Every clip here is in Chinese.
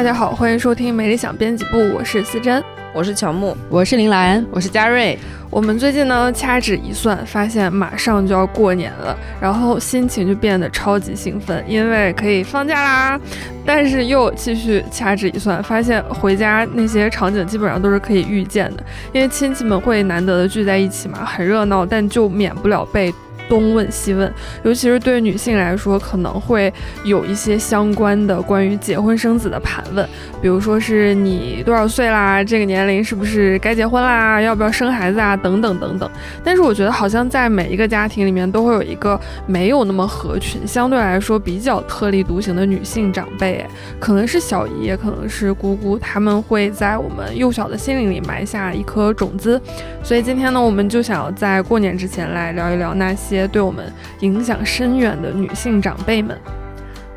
大家好，欢迎收听《美理想编辑部》，我是思珍，我是乔木，我是林兰，我是嘉瑞。我们最近呢掐指一算，发现马上就要过年了，然后心情就变得超级兴奋，因为可以放假啦。但是又继续掐指一算，发现回家那些场景基本上都是可以预见的，因为亲戚们会难得的聚在一起嘛，很热闹，但就免不了被。东问西问，尤其是对女性来说，可能会有一些相关的关于结婚生子的盘问，比如说是你多少岁啦，这个年龄是不是该结婚啦，要不要生孩子啊，等等等等。但是我觉得好像在每一个家庭里面都会有一个没有那么合群，相对来说比较特立独行的女性长辈，可能是小姨，也可能是姑姑，他们会在我们幼小的心灵里埋下一颗种子。所以今天呢，我们就想要在过年之前来聊一聊那些。对我们影响深远的女性长辈们。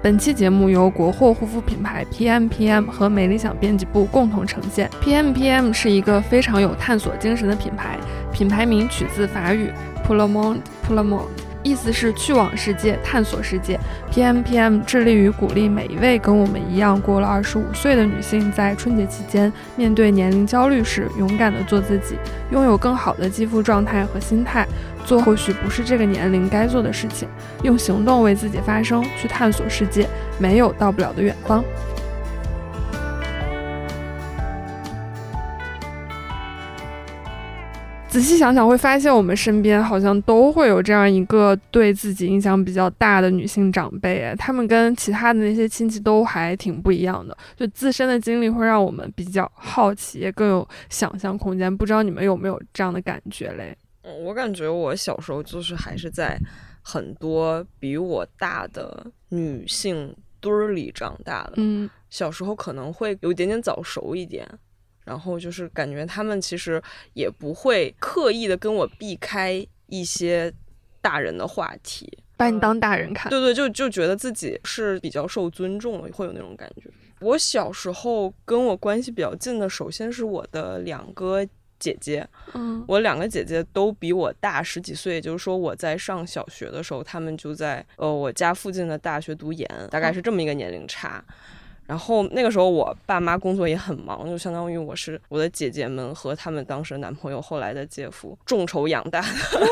本期节目由国货护肤品牌 PMPM 和美理想编辑部共同呈现。PMPM 是一个非常有探索精神的品牌，品牌名取自法语 p u l o m o n d p u l o m o n d。意思是去往世界，探索世界。PMPM 致力于鼓励每一位跟我们一样过了二十五岁的女性，在春节期间面对年龄焦虑时，勇敢地做自己，拥有更好的肌肤状态和心态，做或许不是这个年龄该做的事情，用行动为自己发声，去探索世界，没有到不了的远方。仔细想想，会发现我们身边好像都会有这样一个对自己影响比较大的女性长辈，她们跟其他的那些亲戚都还挺不一样的，就自身的经历会让我们比较好奇，也更有想象空间。不知道你们有没有这样的感觉嘞？我感觉我小时候就是还是在很多比我大的女性堆儿里长大的，嗯，小时候可能会有一点点早熟一点。然后就是感觉他们其实也不会刻意的跟我避开一些大人的话题，把你当大人看。对对，就就觉得自己是比较受尊重的，会有那种感觉。我小时候跟我关系比较近的，首先是我的两个姐姐，嗯，我两个姐姐都比我大十几岁，也就是说我在上小学的时候，他们就在呃我家附近的大学读研，大概是这么一个年龄差。然后那个时候，我爸妈工作也很忙，就相当于我是我的姐姐们和他们当时的男朋友、后来的姐夫众筹养大的，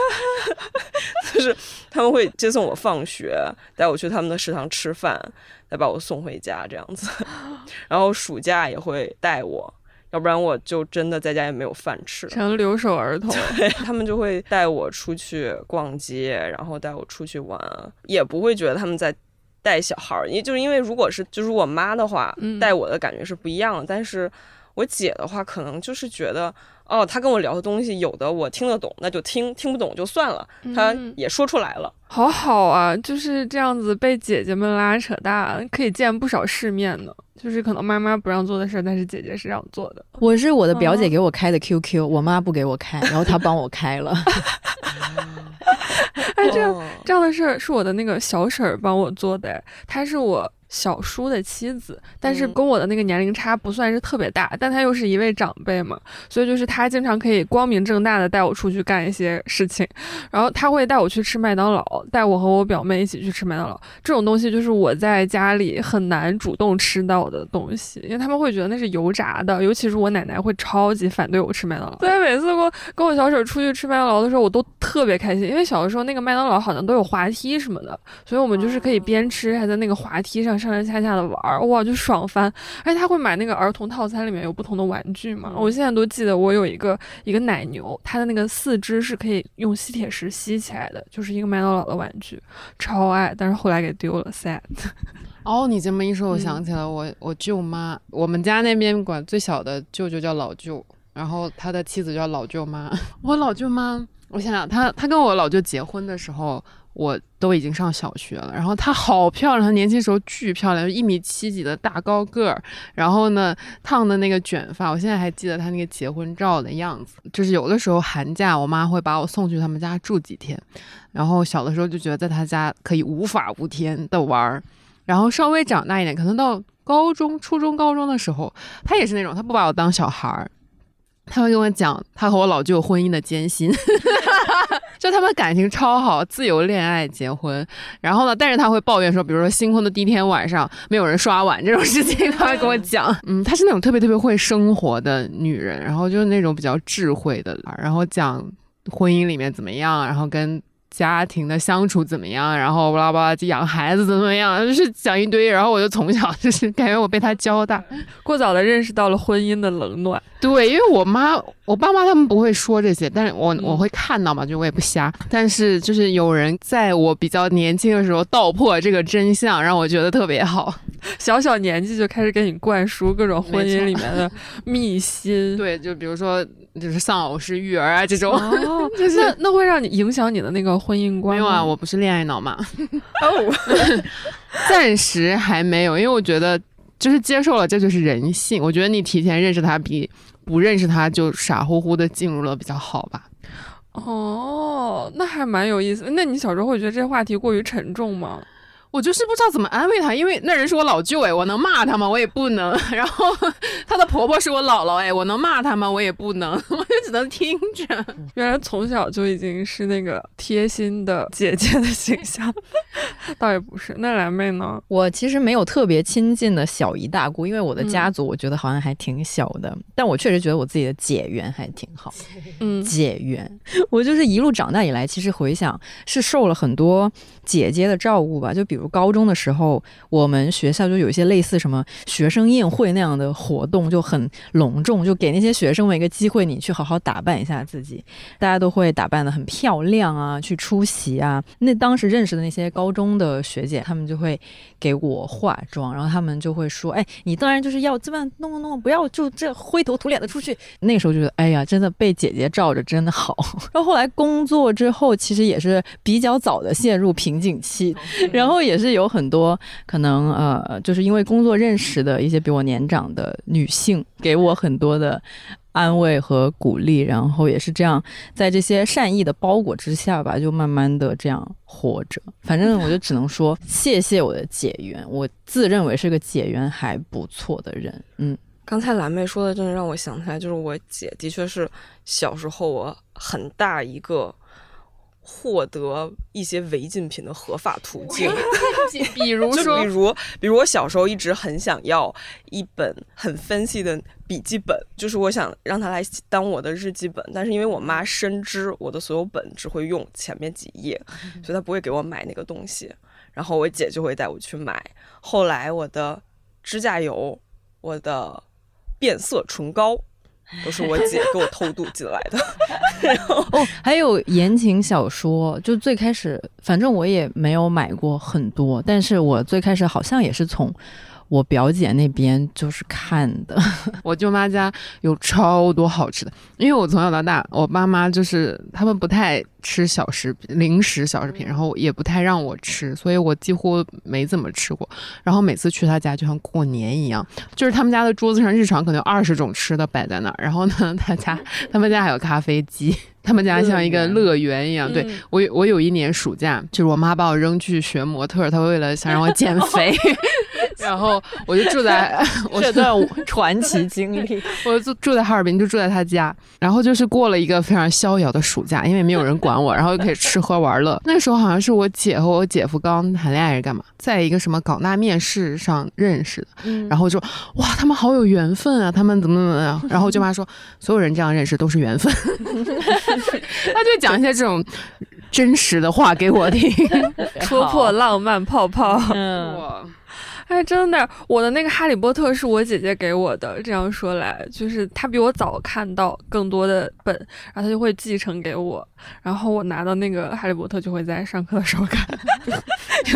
就是他们会接送我放学，带我去他们的食堂吃饭，再把我送回家这样子。然后暑假也会带我，要不然我就真的在家也没有饭吃，成留守儿童。对他们就会带我出去逛街，然后带我出去玩，也不会觉得他们在。带小孩儿，因就是因为如果是就是我妈的话，带我的感觉是不一样的。但是我姐的话，可能就是觉得，哦，她跟我聊的东西，有的我听得懂，那就听；听不懂就算了。她也说出来了，好好啊，就是这样子被姐姐们拉扯大，可以见不少世面呢。就是可能妈妈不让做的事儿，但是姐姐是让做的。我是我的表姐给我开的 QQ，我妈不给我开，然后她帮我开了。哎，这样这样的事儿是我的那个小婶儿帮我做的，她是我。小叔的妻子，但是跟我的那个年龄差不算是特别大，但他又是一位长辈嘛，所以就是他经常可以光明正大的带我出去干一些事情，然后他会带我去吃麦当劳，带我和我表妹一起去吃麦当劳，这种东西就是我在家里很难主动吃到的东西，因为他们会觉得那是油炸的，尤其是我奶奶会超级反对我吃麦当劳，所以每次跟跟我小婶出去吃麦当劳的时候，我都特别开心，因为小的时候那个麦当劳好像都有滑梯什么的，所以我们就是可以边吃还在那个滑梯上。上上下下的玩儿，哇，就爽翻！而且他会买那个儿童套餐，里面有不同的玩具嘛。我现在都记得，我有一个一个奶牛，它的那个四肢是可以用吸铁石吸起来的，就是一个麦当劳的玩具，超爱。但是后来给丢了，sad。哦，你这么一说，我想起来，我我舅妈，我们家那边管最小的舅舅叫老舅，然后他的妻子叫老舅妈。我老舅妈，我想想，他他跟我老舅结婚的时候。我都已经上小学了，然后她好漂亮，她年轻时候巨漂亮，一米七几的大高个儿，然后呢烫的那个卷发，我现在还记得她那个结婚照的样子。就是有的时候寒假，我妈会把我送去他们家住几天，然后小的时候就觉得在她家可以无法无天的玩儿，然后稍微长大一点，可能到高中、初中、高中的时候，她也是那种，她不把我当小孩儿，她会跟我讲他和我老舅婚姻的艰辛。就他们感情超好，自由恋爱结婚。然后呢，但是他会抱怨说，比如说新婚的第一天晚上没有人刷碗这种事情，他会跟我讲。嗯，她是那种特别特别会生活的女人，然后就是那种比较智慧的，然后讲婚姻里面怎么样，然后跟。家庭的相处怎么样？然后巴拉巴拉就养孩子怎么样？就是讲一堆。然后我就从小就是感觉我被他教大，过早的认识到了婚姻的冷暖。对，因为我妈、我爸妈他们不会说这些，但是我我会看到嘛，就我也不瞎。但是就是有人在我比较年轻的时候道破这个真相，让我觉得特别好。小小年纪就开始给你灌输各种婚姻里面的秘辛。对，就比如说。就是丧偶式育儿啊，这种，那那会让你影响你的那个婚姻观没有啊，我不是恋爱脑嘛。哦，暂时还没有，因为我觉得就是接受了，这就是人性。我觉得你提前认识他，比不认识他就傻乎乎的进入了比较好吧。哦，那还蛮有意思。那你小时候会觉得这话题过于沉重吗？我就是不知道怎么安慰她，因为那人是我老舅哎，我能骂他吗？我也不能。然后 她的婆婆是我姥姥哎，我能骂她吗？我也不能，我就只能听着。原来从小就已经是那个贴心的姐姐的形象，倒也不是。那蓝妹呢？我其实没有特别亲近的小姨大姑，因为我的家族我觉得好像还挺小的。但我确实觉得我自己的姐缘还挺好。嗯，姐缘，我就是一路长大以来，其实回想是受了很多姐姐的照顾吧，就比如。高中的时候，我们学校就有一些类似什么学生宴会那样的活动，就很隆重，就给那些学生们一个机会，你去好好打扮一下自己。大家都会打扮的很漂亮啊，去出席啊。那当时认识的那些高中的学姐，她们就会给我化妆，然后她们就会说：“哎，你当然就是要这么弄弄弄，不要就这灰头土脸的出去。”那时候觉得，哎呀，真的被姐姐罩着真的好。然后后来工作之后，其实也是比较早的陷入瓶颈期，然后也。是有很多可能，呃，就是因为工作认识的一些比我年长的女性，给我很多的安慰和鼓励，然后也是这样，在这些善意的包裹之下吧，就慢慢的这样活着。反正我就只能说，谢谢我的解缘，我自认为是个解缘还不错的人。嗯，刚才蓝妹说的，真的让我想起来，就是我姐的确是小时候我很大一个。获得一些违禁品的合法途径，比如 说，比如，比如我小时候一直很想要一本很分析的笔记本，就是我想让它来当我的日记本，但是因为我妈深知我的所有本只会用前面几页，所以她不会给我买那个东西，然后我姐就会带我去买。后来我的指甲油，我的变色唇膏。都是我姐给我偷渡进来的，然后哦，还有言情小说，就最开始，反正我也没有买过很多，但是我最开始好像也是从。我表姐那边就是看的，我舅妈家有超多好吃的，因为我从小到大，我爸妈就是他们不太吃小食品、零食小食品，然后也不太让我吃，所以我几乎没怎么吃过。然后每次去他家就像过年一样，就是他们家的桌子上日常可能有二十种吃的摆在那儿，然后呢，他家他们家还有咖啡机。他们家像一个乐园一样，对我我有一年暑假，就是我妈把我扔去学模特，她为了想让我减 肥，然后我就住在 这段传奇经历，我住住在哈尔滨，就住在他家，然后就是过了一个非常逍遥的暑假，因为没有人管我，然后就可以吃喝玩乐。那时候好像是我姐和我姐夫刚谈恋爱是干嘛，在一个什么港大面试上认识的，然后就哇，他们好有缘分啊，他们怎么怎么样，然后我舅妈说，所有人这样认识都是缘分。他就讲一些这种真实的话给我听，戳破浪漫泡泡。嗯。哎，真的，我的那个《哈利波特》是我姐姐给我的。这样说来，就是她比我早看到更多的本，然后她就会继承给我。然后我拿到那个《哈利波特》，就会在上课的时候看，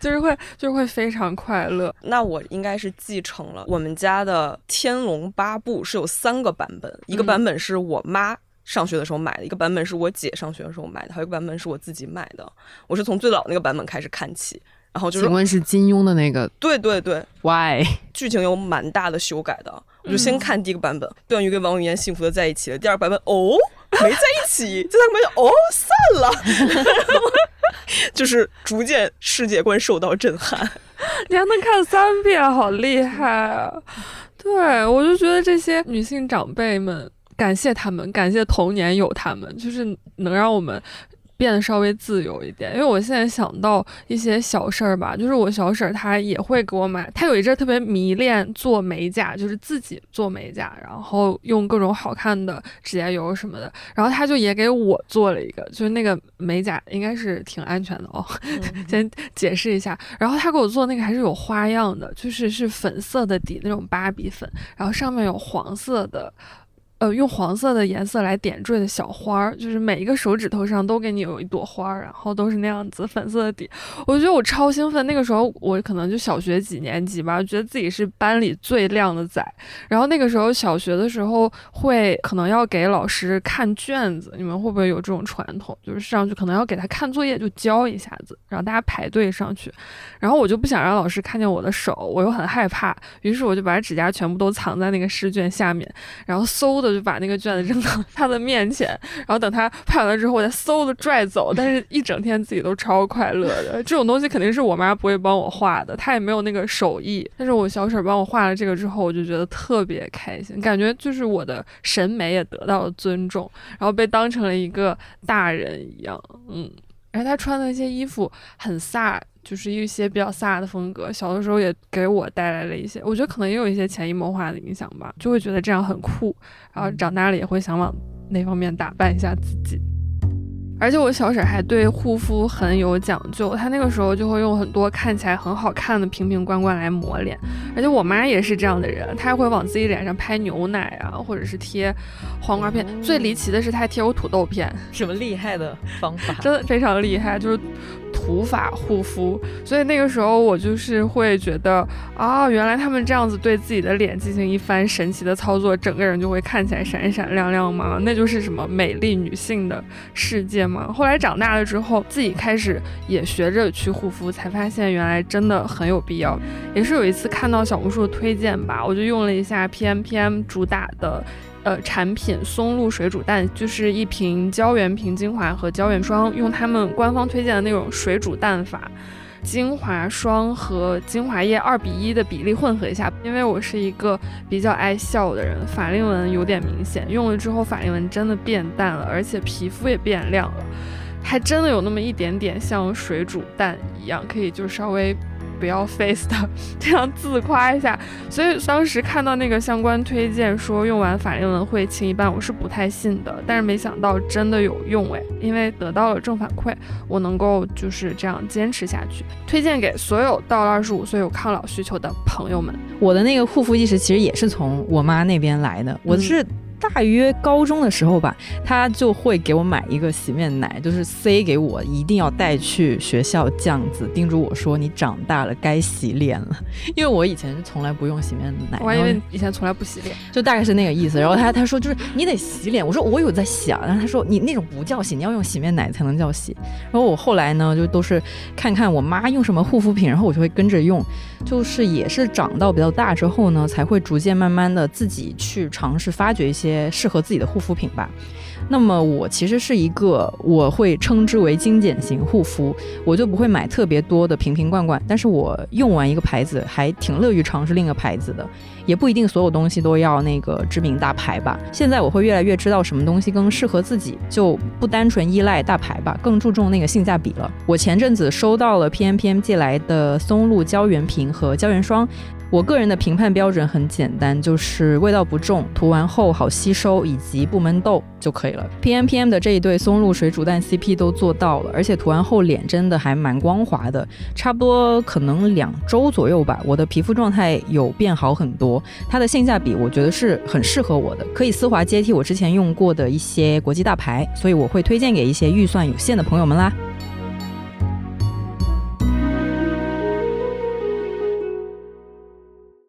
就是会，就是会非常快乐。那我应该是继承了我们家的《天龙八部》，是有三个版本，一个版本是我妈。上学的时候买的一个版本是我姐上学的时候买的，还有一个版本是我自己买的。我是从最老那个版本开始看起，然后就是。请问是金庸的那个？对对对。Why？剧情有蛮大的修改的。我就先看第一个版本，段誉跟王语嫣幸福的在一起了。第二个版本哦，没在一起。第三个版本哦，散了。就是逐渐世界观受到震撼。你还能看三遍，好厉害啊！对我就觉得这些女性长辈们。感谢他们，感谢童年有他们，就是能让我们变得稍微自由一点。因为我现在想到一些小事儿吧，就是我小婶儿她也会给我买，她有一阵特别迷恋做美甲，就是自己做美甲，然后用各种好看的指甲油什么的，然后她就也给我做了一个，就是那个美甲应该是挺安全的哦，先解释一下。然后她给我做那个还是有花样的，就是是粉色的底那种芭比粉，然后上面有黄色的。呃，用黄色的颜色来点缀的小花儿，就是每一个手指头上都给你有一朵花儿，然后都是那样子粉色的底。我觉得我超兴奋，那个时候我可能就小学几年级吧，觉得自己是班里最靓的仔。然后那个时候小学的时候会可能要给老师看卷子，你们会不会有这种传统？就是上去可能要给他看作业，就教一下子，然后大家排队上去。然后我就不想让老师看见我的手，我又很害怕，于是我就把指甲全部都藏在那个试卷下面，然后嗖的。就把那个卷子扔到 他的面前，然后等他拍完了之后，我再嗖的拽走。但是，一整天自己都超快乐的。这种东西肯定是我妈不会帮我画的，她也没有那个手艺。但是我小婶帮我画了这个之后，我就觉得特别开心，感觉就是我的审美也得到了尊重，然后被当成了一个大人一样。嗯，而他穿的那些衣服很飒。就是一些比较飒的风格，小的时候也给我带来了一些，我觉得可能也有一些潜移默化的影响吧，就会觉得这样很酷，然后长大了也会想往那方面打扮一下自己。而且我小婶还对护肤很有讲究，她那个时候就会用很多看起来很好看的瓶瓶罐罐来抹脸。而且我妈也是这样的人，她还会往自己脸上拍牛奶啊，或者是贴黄瓜片。最离奇的是，她还贴我土豆片，什么厉害的方法？真的非常厉害，就是。土法护肤，所以那个时候我就是会觉得啊，原来他们这样子对自己的脸进行一番神奇的操作，整个人就会看起来闪闪亮亮吗？那就是什么美丽女性的世界后来长大了之后，自己开始也学着去护肤，才发现原来真的很有必要。也是有一次看到小红书的推荐吧，我就用了一下 PMPM 主打的。呃，产品松露水煮蛋就是一瓶胶原瓶精华和胶原霜，用他们官方推荐的那种水煮蛋法，精华霜和精华液二比一的比例混合一下。因为我是一个比较爱笑的人，法令纹有点明显，用了之后法令纹真的变淡了，而且皮肤也变亮了，还真的有那么一点点像水煮蛋一样，可以就稍微。不要 face 的，这样自夸一下。所以当时看到那个相关推荐说用完法令纹会轻一半，我是不太信的。但是没想到真的有用诶，因为得到了正反馈，我能够就是这样坚持下去。推荐给所有到了二十五岁有抗老需求的朋友们。我的那个护肤意识其实也是从我妈那边来的，我是。大约高中的时候吧，他就会给我买一个洗面奶，就是塞给我，一定要带去学校，这样子叮嘱我说：“你长大了该洗脸了。”因为我以前是从来不用洗面奶，我还以为以前从来不洗脸，就大概是那个意思。然后他他说就是你得洗脸，我说我有在洗啊，然后他说你那种不叫洗，你要用洗面奶才能叫洗。然后我后来呢，就都是看看我妈用什么护肤品，然后我就会跟着用，就是也是长到比较大之后呢，才会逐渐慢慢的自己去尝试发掘一些。适合自己的护肤品吧。那么我其实是一个，我会称之为精简型护肤，我就不会买特别多的瓶瓶罐罐。但是我用完一个牌子，还挺乐于尝试另一个牌子的，也不一定所有东西都要那个知名大牌吧。现在我会越来越知道什么东西更适合自己，就不单纯依赖大牌吧，更注重那个性价比了。我前阵子收到了 P M P M 寄来的松露胶原瓶和胶原霜。我个人的评判标准很简单，就是味道不重，涂完后好吸收，以及不闷痘就可以了。P M P M 的这一对松露水煮蛋 C P 都做到了，而且涂完后脸真的还蛮光滑的，差不多可能两周左右吧，我的皮肤状态有变好很多。它的性价比我觉得是很适合我的，可以丝滑接替我之前用过的一些国际大牌，所以我会推荐给一些预算有限的朋友们啦。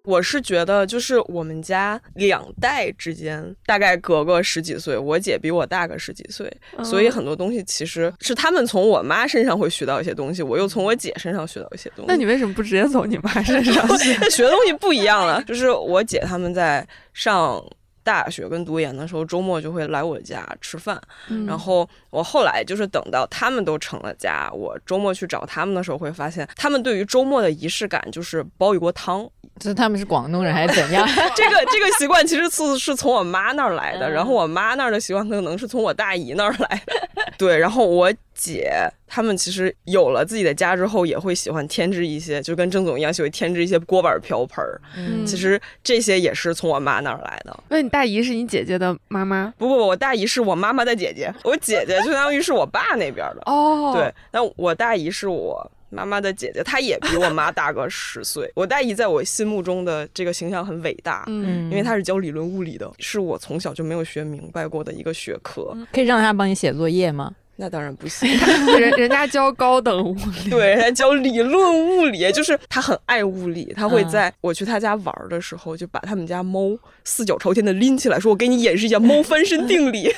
我是觉得，就是我们家两代之间大概隔个十几岁，我姐比我大个十几岁，所以很多东西其实是他们从我妈身上会学到一些东西，我又从我姐身上学到一些东西。那你为什么不直接从你妈身上 学？学东西不一样了，就是我姐他们在上大学跟读研的时候，周末就会来我家吃饭，然后我后来就是等到他们都成了家，我周末去找他们的时候，会发现他们对于周末的仪式感就是煲一锅汤。就是他们是广东人还是怎样？这个这个习惯其实是是从我妈那儿来的，然后我妈那儿的习惯可能是从我大姨那儿来的。对，然后我姐他们其实有了自己的家之后，也会喜欢添置一些，就跟郑总一样，喜欢添置一些锅碗瓢盆儿。嗯其实这些也是从我妈那儿来的。那你大姨是你姐姐的妈妈不不不，我大姨是我妈妈的姐姐，我姐姐就相当于是我爸那边的。哦对，那我大姨是我妈妈的姐姐，她也比我妈大个十岁。我大姨在我心目中的这个形象很伟大，嗯因为她是教理论物理的，是我从小就没有学明白过的一个学科。可以让她帮你写作业吗？那当然不行，人人家教高等物理，对，人家教理论物理，就是他很爱物理，他会嗯在我去他家玩儿的时候，就把他们家猫四脚朝天的拎起来，说：“我给你演示一下猫翻身定理。”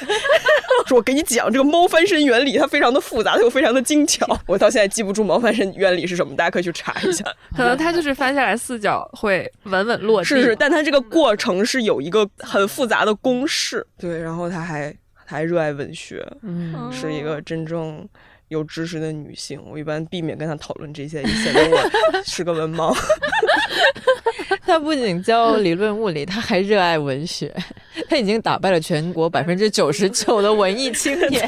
说：“我给你讲这个猫翻身原理，它非常的复杂，它又非常的精巧。”我到现在记不住猫翻身原理是什么，大家可以去查一下。可能他就是翻下来四脚会稳稳落地。是是，但它这个过程是有一个很复杂的公式。对，然后他还她还热爱文学，嗯是一个真正有知识的女性。我一般避免跟她讨论这些，显得我 是个文盲。她不仅教理论物理，她还热爱文学。她已经打败了全国百分之九十九的文艺青年。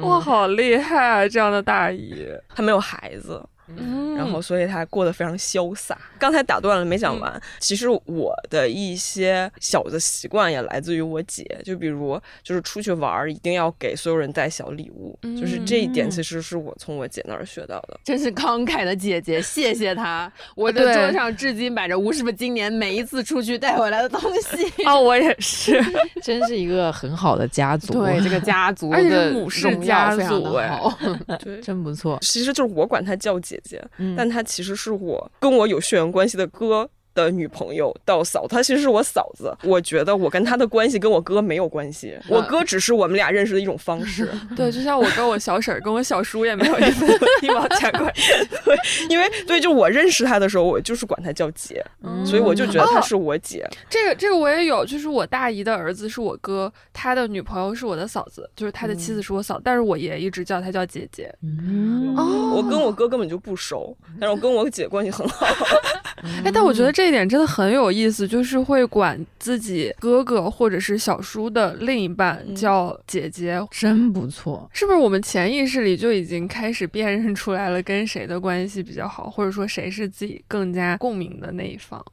哇，好厉害啊！这样的大姨，她没有孩子，嗯然后所以他过得非常潇洒。刚才打断了没讲完，其实我的一些小的习惯也来自于我姐，就比如就是出去玩儿一定要给所有人带小礼物，就是这一点其实是我从我姐那儿学到的。真是慷慨的姐姐，谢谢她。我的桌上至今摆着吴师傅今年每一次出去带回来的东西。哦，我也是，真是一个很好的家族，对这个家族 而且是的母氏家非常族哎的好。对。真不错。其实就是我管她叫姐姐，嗯。但他其实是我跟我有血缘关系的哥的女朋友到嫂，她其实是我嫂子。我觉得我跟她的关系跟我哥没有关系，我哥只是我们俩认识的一种方式。对，就像我跟我小婶儿跟我小叔也没有一分 一毛钱关系。对因为对，就我认识她的时候，我就是管她叫姐，所以我就觉得她是我姐。这个这个我也有，就是我大姨的儿子是我哥，他的女朋友是我的嫂子，就是他的妻子是我嫂，但是我爷一直叫她叫姐姐。嗯哦我跟我哥根本就不熟，但是我跟我姐关系很好。哎，但我觉得这一点真的很有意思，就是会管自己哥哥或者是小叔的另一半嗯叫姐姐，真不错。是不是我们潜意识里就已经开始辨认出来了跟谁的关系比较好，或者说谁是自己更加共鸣的那一方？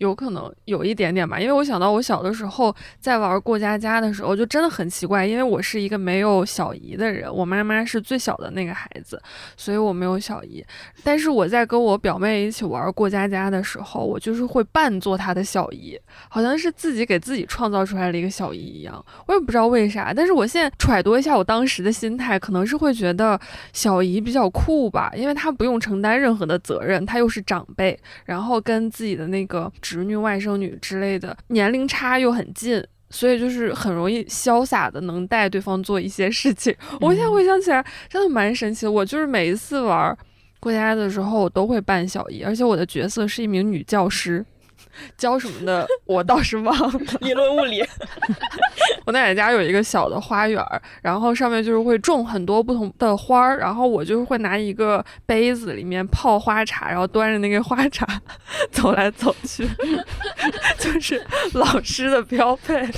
有可能有一点点吧，因为我想到我小的时候在玩过家家的时候，就真的很奇怪，因为我是一个没有小姨的人，我妈妈是最小的那个孩子，所以我没有小姨。但是我在跟我表妹一起玩过家家的时候，我就是会扮作她的小姨，好像是自己给自己创造出来了一个小姨一样，我也不知道为啥。但是我现在揣度一下我当时的心态，可能是会觉得小姨比较酷吧，因为她不用承担任何的责任，她又是长辈，然后跟自己的那个侄女、外甥女之类的年龄差又很近。所以就是很容易潇洒的能带对方做一些事情。我现在回想起来，真的蛮神奇的。我就是每一次玩过家家的时候，我都会扮小姨，而且我的角色是一名女教师。教什么的我倒是忘了。理论物理，我奶奶家有一个小的花园儿，然后上面就是会种很多不同的花儿，然后我就是会拿一个杯子里面泡花茶，然后端着那个花茶走来走去，就是老师的标配。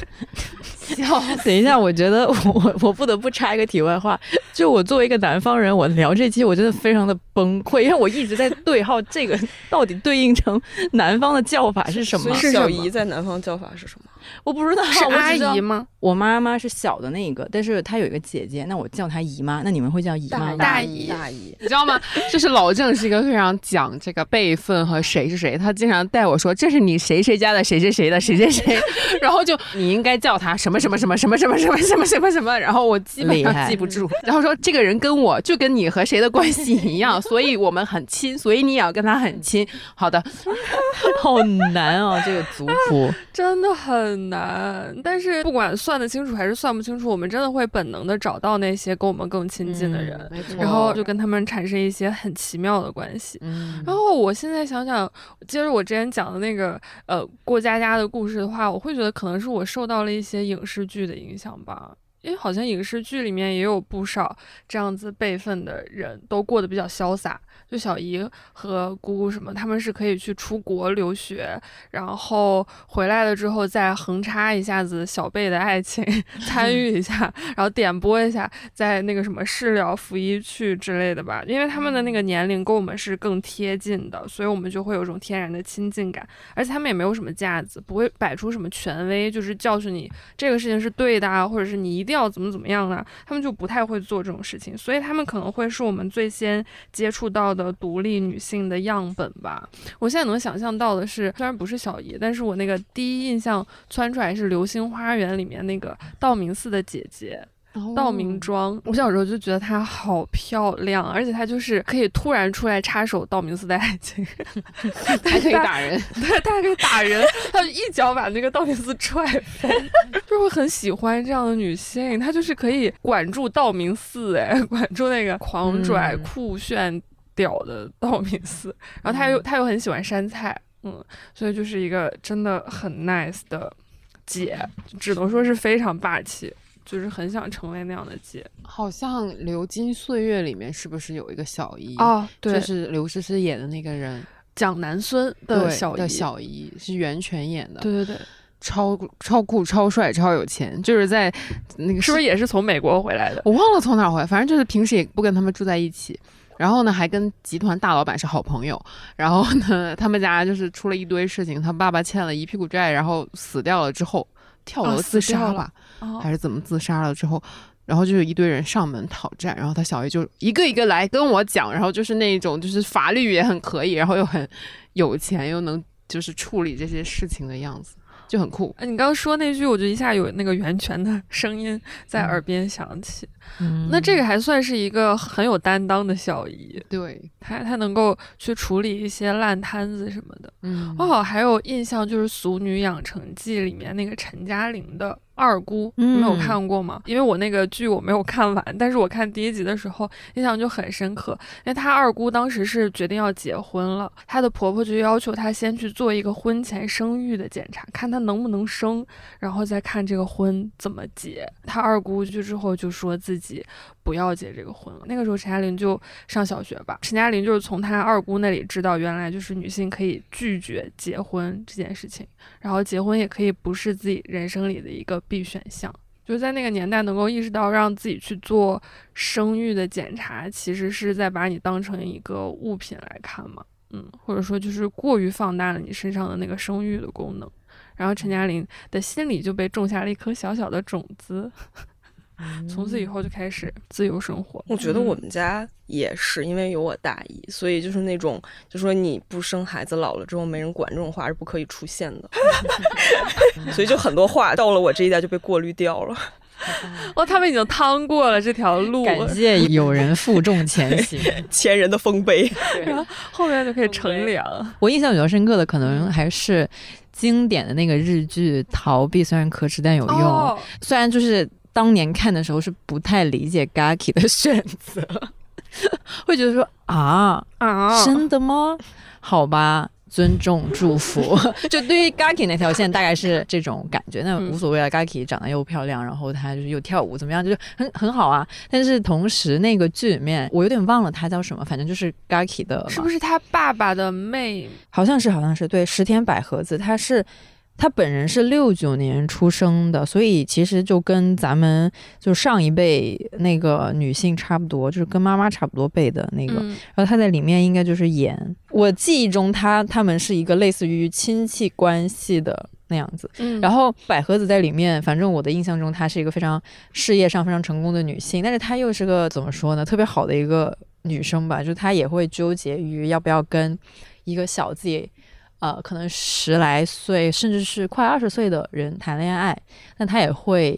等一下，我觉得我我我不得不插一个题外话，就我作为一个南方人，我聊这期我真的非常的崩溃，因为我一直在对号这个到底对应成南方的叫法是什么？小姨在南方叫法是什么？我不知道，是阿姨吗？我妈妈是小的那一个，但是她有一个姐姐，那我叫她姨妈，那你们会叫姨妈吗？大姨，大姨。你知道吗？就是老郑是一个非常讲这个辈分和谁是谁，他经常带我说这是你谁谁家的谁谁谁的谁谁谁，然后就你应该叫他什么什么什么什么什么什么什么什么什么，然后我基本上记不住，然后说这个人跟我就跟你和谁的关系一样，所以我们很亲，所以你也要跟他很亲。好的，好难哦，这个族谱。真的很难，但是不管算得清楚还是算不清楚，我们真的会本能的找到那些跟我们更亲近的人，然后就跟他们产生一些很奇妙的关系。嗯然后我现在想想，接着我之前讲的那个呃过家家的故事的话，我会觉得可能是我受到了一些影视剧的影响吧。因为好像影视剧里面也有不少这样子辈分的人都过得比较潇洒。就小姨和姑姑什么，他们是可以去出国留学，然后回来了之后再横插一下子小辈的爱情，参与一下，然后点播一下，在那个什么事了拂衣去之类的吧。因为他们的那个年龄跟我们是更贴近的，所以我们就会有种天然的亲近感。而且他们也没有什么架子，不会摆出什么权威，就是教训你这个事情是对的啊，或者是你一定要怎么怎么样啊？他们就不太会做这种事情，所以他们可能会是我们最先接触到的。的独立女性的样本吧，我现在能想象到的是，虽然不是小姨，但是我那个第一印象窜出来是《流星花园》里面那个道明寺的姐姐。道明庄，我小时候就觉得她好漂亮，而且她就是可以突然出来插手道明寺的爱情，还可以打人，对，她还可以打人，她就一脚把那个道明寺踹飞，就会很喜欢这样的女性，她就是可以管住道明寺，哎，管住那个狂拽酷炫。屌的道明寺，然后他又他又很喜欢山菜，嗯，所以就是一个真的很 nice 的姐，只能说是非常霸气，就是很想成为那样的姐。好像《流金岁月》里面是不是有一个小姨？哦，对，就是刘诗诗演的那个人，蒋南孙的小的小姨是袁泉演的。对对对，超超酷、超帅、超有钱，就是在那个是不是也是从美国回来的？我忘了从哪回来，反正就是平时也不跟他们住在一起。然后呢，还跟集团大老板是好朋友。然后呢，他们家就是出了一堆事情，他爸爸欠了一屁股债，然后死掉了之后跳楼自杀了，还是怎么自杀了之后，然后就有一堆人上门讨债，然后他小姨就一个一个来跟我讲，然后就是那种就是法律也很可以，然后又很有钱，又能就是处理这些事情的样子。就很酷。哎，你刚刚说那句，我就一下有那个源泉的声音在耳边响起。嗯，那这个还算是一个很有担当的小姨。对，她她能够去处理一些烂摊子什么的。嗯，哦，还有印象就是《俗女养成记》里面那个陈嘉玲的。二姑没有看过吗？因为我那个剧我没有看完，但是我看第一集的时候印象就很深刻。因为她二姑当时是决定要结婚了，她的婆婆就要求她先去做一个婚前生育的检查，看她能不能生，然后再看这个婚怎么结。她二姑去之后就说自己不要结这个婚了。那个时候陈嘉玲就上小学吧，陈嘉玲就是从她二姑那里知道，原来就是女性可以拒绝结婚这件事情，然后结婚也可以不是自己人生里的一个。必选项，就在那个年代能够意识到让自己去做生育的检查，其实是在把你当成一个物品来看嘛，嗯，或者说就是过于放大了你身上的那个生育的功能，然后陈嘉玲的心里就被种下了一颗小小的种子。从此以后就开始自由生活。我觉得我们家也是，因为有我大姨，所以就是那种就说你不生孩子，老了之后没人管这种话是不可以出现的。所以就很多话到了我这一代就被过滤掉了。哦，他们已经趟过了这条路。感 谢有人负重前行，前人的丰碑，然后后面就可以乘凉。我印象比较深刻的，可能还是经典的那个日剧《逃避虽然可耻但有用》，虽然就是。当年看的时候是不太理解 Gaki 的选择，会觉得说啊啊，真的吗？好吧，尊重祝福。就对于 Gaki 那条线，大概是这种感觉，那无所谓了。Gaki 长得又漂亮，然后她就是又跳舞，怎么样，就是很很好啊。但是同时，那个剧里面我有点忘了她叫什么，反正就是 Gaki 的，是不是她爸爸的妹？好像是，好像是对，石田百合子，她是。她本人是六九年出生的，所以其实就跟咱们就上一辈那个女性差不多，就是跟妈妈差不多辈的那个。然后她在里面应该就是演，我记忆中她他们是一个类似于亲戚关系的那样子。然后百合子在里面，反正我的印象中她是一个非常事业上非常成功的女性，但是她又是个怎么说呢，特别好的一个女生吧，就她也会纠结于要不要跟一个小自己。呃，可能十来岁，甚至是快二十岁的人谈恋爱，那他也会。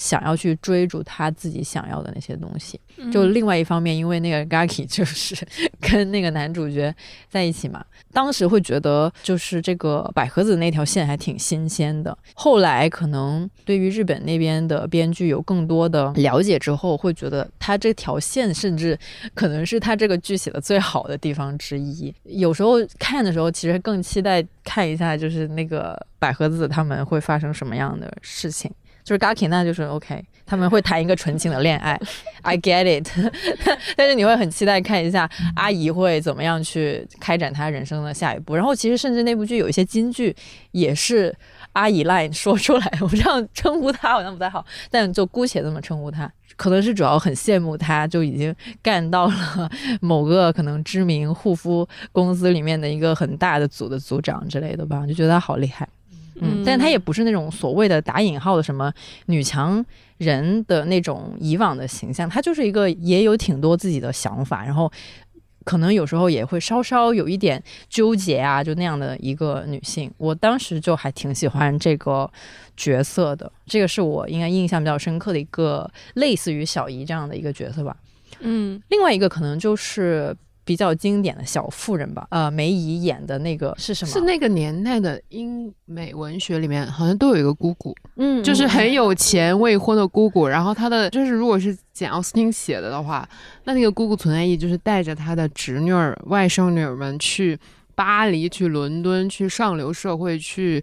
想要去追逐他自己想要的那些东西，就另外一方面，因为那个 Gaki 就是跟那个男主角在一起嘛，当时会觉得就是这个百合子那条线还挺新鲜的。后来可能对于日本那边的编剧有更多的了解之后，会觉得他这条线甚至可能是他这个剧写的最好的地方之一。有时候看的时候，其实更期待看一下，就是那个百合子他们会发生什么样的事情。就是 Gaki 那就是 OK，他们会谈一个纯情的恋爱，I get it。但是你会很期待看一下阿姨会怎么样去开展她人生的下一步。然后其实甚至那部剧有一些金句也是阿姨 line 说出来，我这样称呼她好像不太好，但就姑且这么称呼她。可能是主要很羡慕她就已经干到了某个可能知名护肤公司里面的一个很大的组的组长之类的吧，就觉得她好厉害。嗯，但她也不是那种所谓的打引号的什么女强人的那种以往的形象，她就是一个也有挺多自己的想法，然后可能有时候也会稍稍有一点纠结啊，就那样的一个女性。我当时就还挺喜欢这个角色的，这个是我应该印象比较深刻的一个类似于小姨这样的一个角色吧。嗯，另外一个可能就是。比较经典的小妇人吧，呃，梅姨演的那个是什么？是那个年代的英美文学里面，好像都有一个姑姑，嗯，就是很有钱未婚的姑姑。然后她的就是，如果是简奥斯汀写的的话，那那个姑姑存在意义就是带着她的侄女儿、外甥女儿们去巴黎、去伦敦、去上流社会去。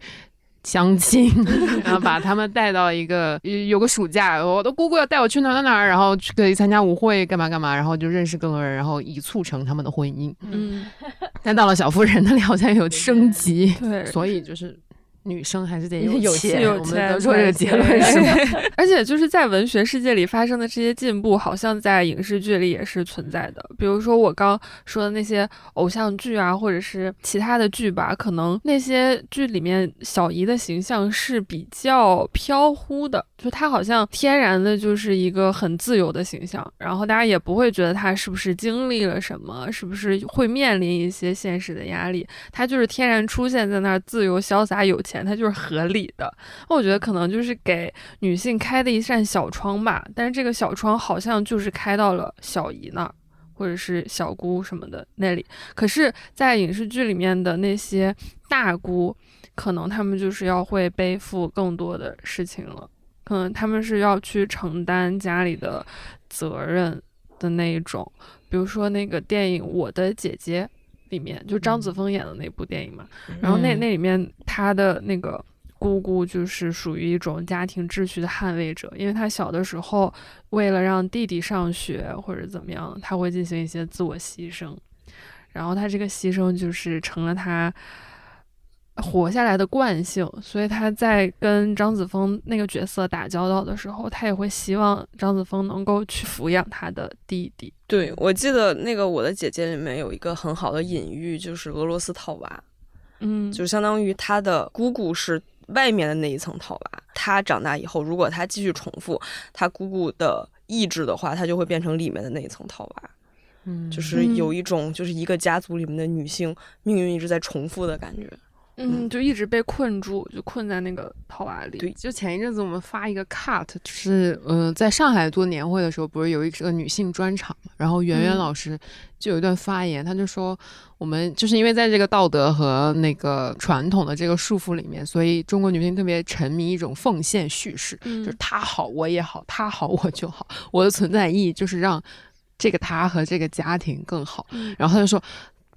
相亲，然后把他们带到一个有个暑假，我的姑姑要带我去哪哪哪，然后去可以参加舞会，干嘛干嘛，然后就认识更多人，然后以促成他们的婚姻。嗯，但到了小妇人那里，好像有升级，对，所以就是。女生还是得 有钱，有钱。得出这个结论是吗？而且就是在文学世界里发生的这些进步，好像在影视剧里也是存在的。比如说我刚说的那些偶像剧啊，或者是其他的剧吧，可能那些剧里面小姨的形象是比较飘忽的，就她好像天然的就是一个很自由的形象，然后大家也不会觉得她是不是经历了什么，是不是会面临一些现实的压力，她就是天然出现在那儿，自由潇洒有钱。它就是合理的，我觉得可能就是给女性开的一扇小窗吧。但是这个小窗好像就是开到了小姨那儿，或者是小姑什么的那里。可是，在影视剧里面的那些大姑，可能他们就是要会背负更多的事情了，可能他们是要去承担家里的责任的那一种。比如说那个电影《我的姐姐》。里面就张子枫演的那部电影嘛，然后那那里面他的那个姑姑就是属于一种家庭秩序的捍卫者，因为他小的时候为了让弟弟上学或者怎么样，他会进行一些自我牺牲，然后他这个牺牲就是成了他。活下来的惯性，所以他在跟张子枫那个角色打交道的时候，他也会希望张子枫能够去抚养他的弟弟。对，我记得那个《我的姐姐》里面有一个很好的隐喻，就是俄罗斯套娃，嗯，就相当于他的姑姑是外面的那一层套娃，他长大以后，如果他继续重复他姑姑的意志的话，他就会变成里面的那一层套娃。嗯，就是有一种就是一个家族里面的女性命运一直在重复的感觉。嗯，就一直被困住，就困在那个套娃里。对，就前一阵子我们发一个 cut，就是嗯，在上海做年会的时候，不是有一个女性专场嘛？然后圆圆老师就有一段发言，他就说，我们就是因为在这个道德和那个传统的这个束缚里面，所以中国女性特别沉迷一种奉献叙事，就是她好我也好，她好我就好，我的存在意义就是让这个他和这个家庭更好。然后他就说。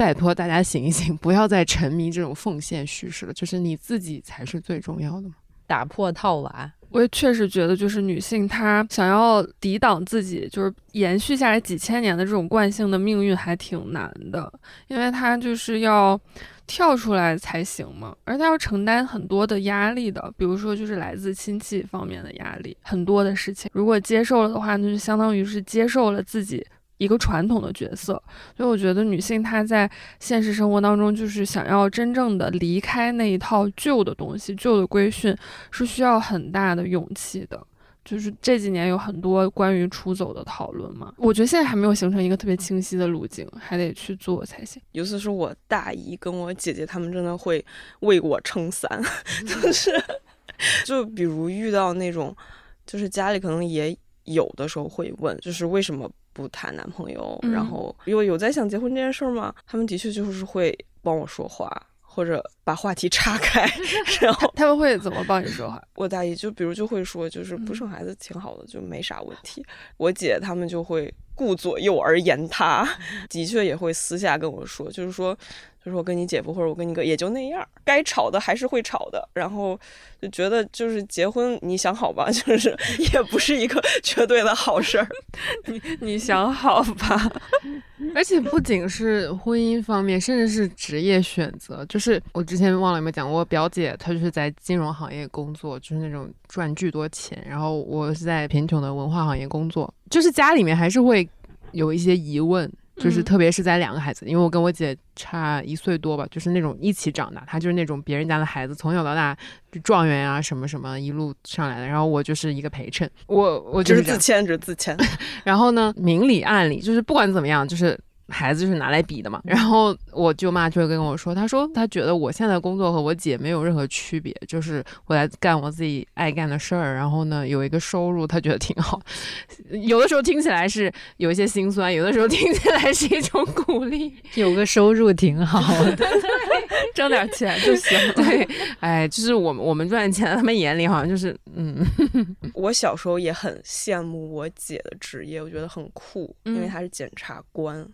拜托大家醒一醒，不要再沉迷这种奉献叙事了。就是你自己才是最重要的嘛。打破套娃，我也确实觉得，就是女性她想要抵挡自己，就是延续下来几千年的这种惯性的命运，还挺难的，因为她就是要跳出来才行嘛。而她要承担很多的压力的，比如说就是来自亲戚方面的压力，很多的事情。如果接受了的话，那就相当于是接受了自己。一个传统的角色，所以我觉得女性她在现实生活当中，就是想要真正的离开那一套旧的东西、旧的规训，是需要很大的勇气的。就是这几年有很多关于出走的讨论嘛，我觉得现在还没有形成一个特别清晰的路径，还得去做才行。尤其是我大姨跟我姐姐，她们真的会为我撑伞，就是就比如遇到那种，就是家里可能也有的时候会问，就是为什么。不谈男朋友，然后有有在想结婚这件事儿吗？他们的确就是会帮我说话，或者把话题岔开。然后他们会怎么帮你说话？我大姨就比如就会说，就是不生孩子挺好的，就没啥问题。我姐他们就会顾左右而言他，的确也会私下跟我说，就是说就是我跟你姐夫或者我跟你哥也就那样，该吵的还是会吵的。然后就觉得就是结婚，你想好吧，就是也不是一个绝对的好事儿。你你想好吧？而且不仅是婚姻方面，甚至是职业选择。就是我之前忘了有没有讲，我表姐她就是在金融行业工作，就是那种赚巨多钱。然后我是在贫穷的文化行业工作，就是家里面还是会有一些疑问。就是特别是在两个孩子，因为我跟我姐差一岁多吧，就是那种一起长大，她就是那种别人家的孩子，从小到大就状元啊什么什么一路上来的，然后我就是一个陪衬，我我就是自谦，就是自谦，然后呢，明里暗里就是不管怎么样，就是。孩子是拿来比的嘛，然后我舅妈就会跟我说，她说她觉得我现在工作和我姐没有任何区别，就是我在干我自己爱干的事儿，然后呢有一个收入，她觉得挺好。有的时候听起来是有一些心酸，有的时候听起来是一种鼓励，有个收入挺好的，挣点钱就行。对，哎，就是我们我们赚钱，他们眼里好像就是嗯。我小时候也很羡慕我姐的职业，我觉得很酷，因为她是检察官。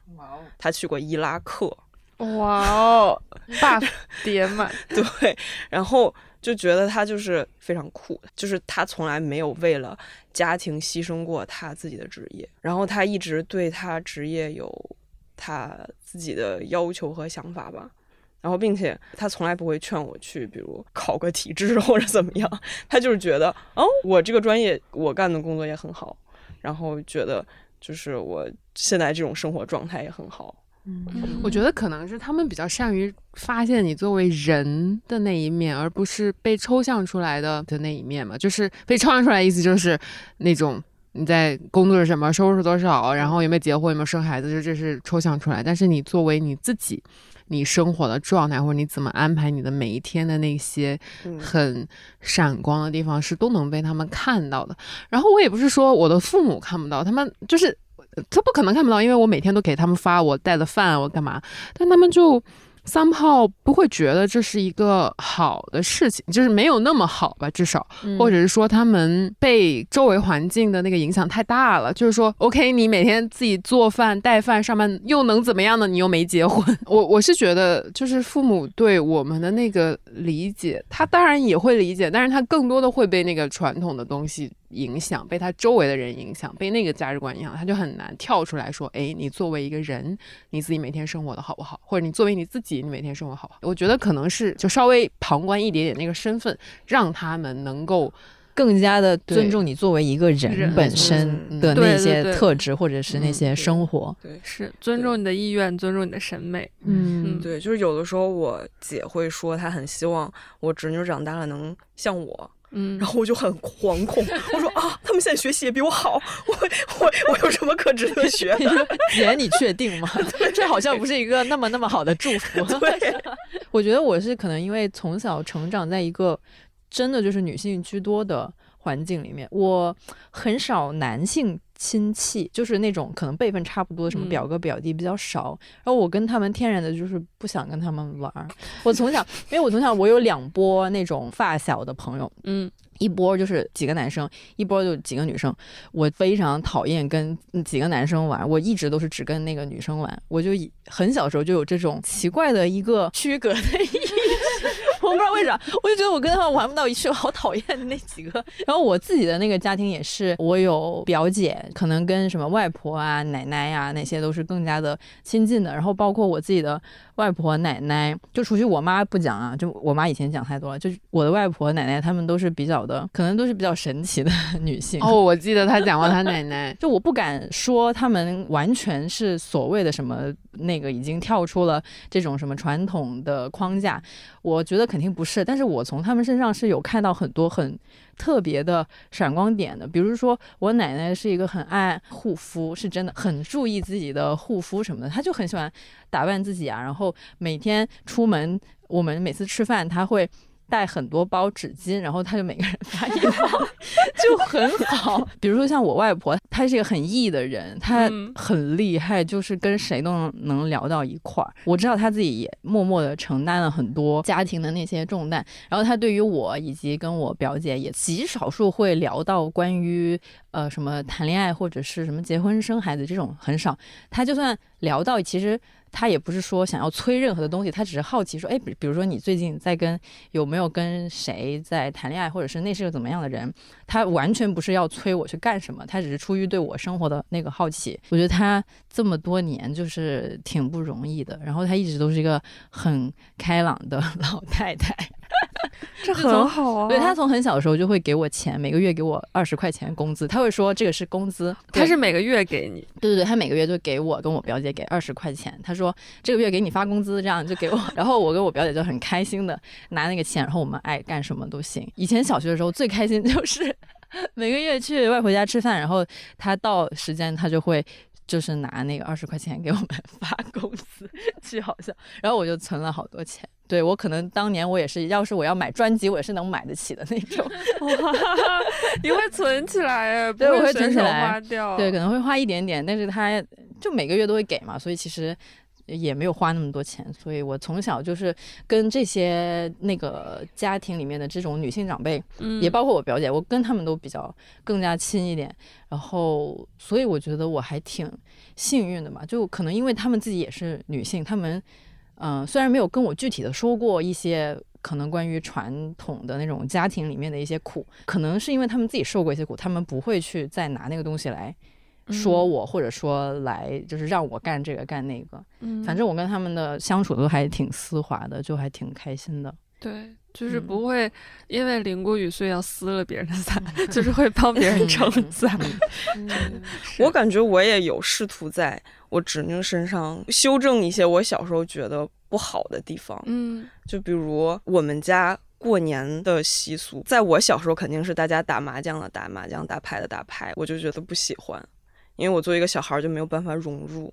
她去过伊拉克，哇哦，大爹嘛，对，然后就觉得她就是非常酷，就是她从来没有为了家庭牺牲过他自己的职业，然后他一直对他职业有他自己的要求和想法吧，然后并且他从来不会劝我去，比如考个体制或者怎么样，他就是觉得，哦，我这个专业我干的工作也很好，然后觉得。就是我现在这种生活状态也很好。嗯，我觉得可能是他们比较善于发现你作为人的那一面，而不是被抽象出来的的那一面嘛。就是被抽象出来，意思就是那种你在工作是什么，收入是多少，然后有没有结婚，有没有生孩子，就这是抽象出来。但是你作为你自己，你生活的状态，或者你怎么安排你的每一天的那些很闪光的地方，是都能被他们看到的。然后我也不是说我的父母看不到，他们就是。他不可能看不到，因为我每天都给他们发我带的饭，我干嘛？但他们就。三炮不会觉得这是一个好的事情，就是没有那么好吧，至少，或者是说他们被周围环境的那个影响太大了。就是说，OK，你每天自己做饭、带饭上班，又能怎么样呢？你又没结婚。我我是觉得，就是父母对我们的那个理解，他当然也会理解，但是他更多的会被那个传统的东西影响，被他周围的人影响，被那个价值观影响，他就很难跳出来说，哎，你作为一个人，你自己每天生活的好不好？或者你作为你自己。你每天生活好，我觉得可能是就稍微旁观一点点那个身份，让他们能够更加的尊重你作为一个人本身的那些特质，或者是那些生活。对，是尊重你的意愿，尊重你的审美。嗯，对，就是有的时候我姐会说，她很希望我侄女长大了能像我。嗯，然后我就很惶恐，我说啊，他们现在学习也比我好，我 我我有什么可值得学的？姐，你确定吗？这好像不是一个那么那么好的祝福。对，我觉得我是可能因为从小成长在一个真的就是女性居多的环境里面，我很少男性。亲戚就是那种可能辈分差不多，什么表哥表弟比较少。然后我跟他们天然的就是不想跟他们玩。我从小，因为我从小我有两波那种发小的朋友，嗯，一波就是几个男生，一波就几个女生。我非常讨厌跟几个男生玩，我一直都是只跟那个女生玩。我就很小时候就有这种奇怪的一个区隔的意识。我不知道为啥，我就觉得我跟他们玩不到一起，我好讨厌那几个。然后我自己的那个家庭也是，我有表姐，可能跟什么外婆啊、奶奶呀那些都是更加的亲近的。然后包括我自己的外婆、奶奶，就除去我妈不讲啊，就我妈以前讲太多了。就是我的外婆、奶奶，他们都是比较的，可能都是比较神奇的女性。哦，我记得她讲过她奶奶，就我不敢说他们完全是所谓的什么那个已经跳出了这种什么传统的框架。我觉得肯定不是，但是我从他们身上是有看到很多很特别的闪光点的。比如说，我奶奶是一个很爱护肤，是真的很注意自己的护肤什么的，她就很喜欢打扮自己啊。然后每天出门，我们每次吃饭，她会。带很多包纸巾，然后他就每个人发一包，就很好。比如说像我外婆，她是一个很 E 的人，她很厉害，就是跟谁都能能聊到一块儿。我知道她自己也默默的承担了很多家庭的那些重担，然后她对于我以及跟我表姐也极少数会聊到关于呃什么谈恋爱或者是什么结婚生孩子这种很少。她就算聊到其实。他也不是说想要催任何的东西，他只是好奇说，哎，比比如说你最近在跟有没有跟谁在谈恋爱，或者是那是个怎么样的人？他完全不是要催我去干什么，他只是出于对我生活的那个好奇。我觉得他这么多年就是挺不容易的，然后他一直都是一个很开朗的 老太太。这很好啊！对他从很小的时候就会给我钱，每个月给我二十块钱工资。他会说这个是工资，他是每个月给你。对对对，他每个月就给我跟我表姐给二十块钱。他说这个月给你发工资，这样就给我。然后我跟我表姐就很开心的拿那个钱，然后我们爱干什么都行。以前小学的时候最开心就是 每个月去外婆家吃饭，然后他到时间他就会。就是拿那个二十块钱给我们发工资，巨好笑。然后我就存了好多钱。对我可能当年我也是，要是我要买专辑，我也是能买得起的那种。你会存起来，对，我会存起来花掉。对，可能会花一点点，但是他就每个月都会给嘛，所以其实。也没有花那么多钱，所以我从小就是跟这些那个家庭里面的这种女性长辈，嗯，也包括我表姐，我跟他们都比较更加亲一点。然后，所以我觉得我还挺幸运的嘛，就可能因为他们自己也是女性，他们嗯，虽然没有跟我具体的说过一些可能关于传统的那种家庭里面的一些苦，可能是因为他们自己受过一些苦，他们不会去再拿那个东西来。说我或者说来就是让我干这个干那个，嗯，反正我跟他们的相处都还挺丝滑的，就还挺开心的。对，就是不会因为淋过雨所以要撕了别人的伞，就是会帮别人撑伞。我感觉我也有试图在我侄女身上修正一些我小时候觉得不好的地方。嗯，就比如我们家过年的习俗，在我小时候肯定是大家打麻将的打麻将，打牌的打牌，我就觉得不喜欢。因为我作为一个小孩就没有办法融入，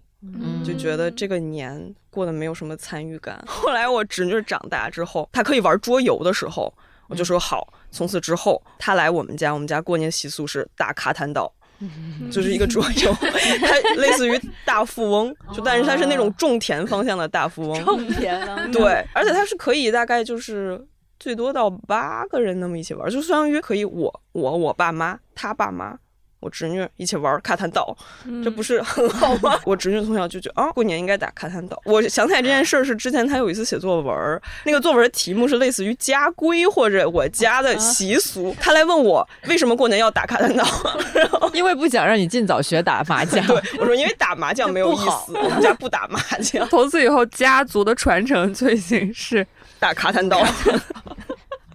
就觉得这个年过得没有什么参与感。后来我侄女长大之后，她可以玩桌游的时候，我就说好。从此之后，她来我们家，我们家过年习俗是打卡坦岛，就是一个桌游，它类似于大富翁，就但是它是那种种田方向的大富翁。种田啊？对，而且它是可以大概就是最多到八个人那么一起玩，就相当于可以我我我爸妈他爸妈。我侄女一起玩卡坦岛，这不是很好吗？我侄女从小就觉得啊，过年应该打卡坦岛。我想起来这件事儿是之前她有一次写作文，那个作文题目是类似于家规或者我家的习俗，她来问我为什么过年要打卡坦岛，因为不想让你尽早学打麻将。对，我说因为打麻将没有意思，我们家不打麻将。从此以后，家族的传承就已经是打卡坦岛，